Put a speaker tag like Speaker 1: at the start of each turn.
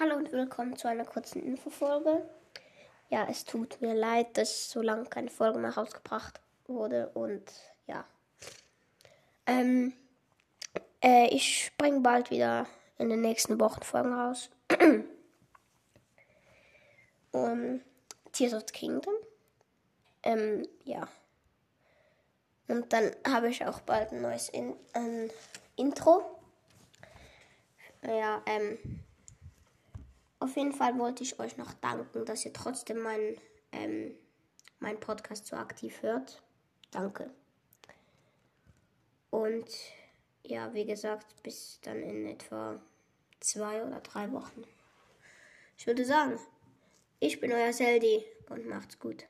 Speaker 1: Hallo und willkommen zu einer kurzen Infofolge. Ja, es tut mir leid, dass so lange keine Folge mehr rausgebracht wurde und ja. Ähm, äh, ich bringe bald wieder in den nächsten Wochen Folgen raus. um Tears of the Kingdom. Ähm, ja. Und dann habe ich auch bald ein neues in ein Intro. Ja, ähm. Auf jeden Fall wollte ich euch noch danken, dass ihr trotzdem meinen ähm, mein Podcast so aktiv hört. Danke. Und ja, wie gesagt, bis dann in etwa zwei oder drei Wochen. Ich würde sagen, ich bin euer Seldi und macht's gut.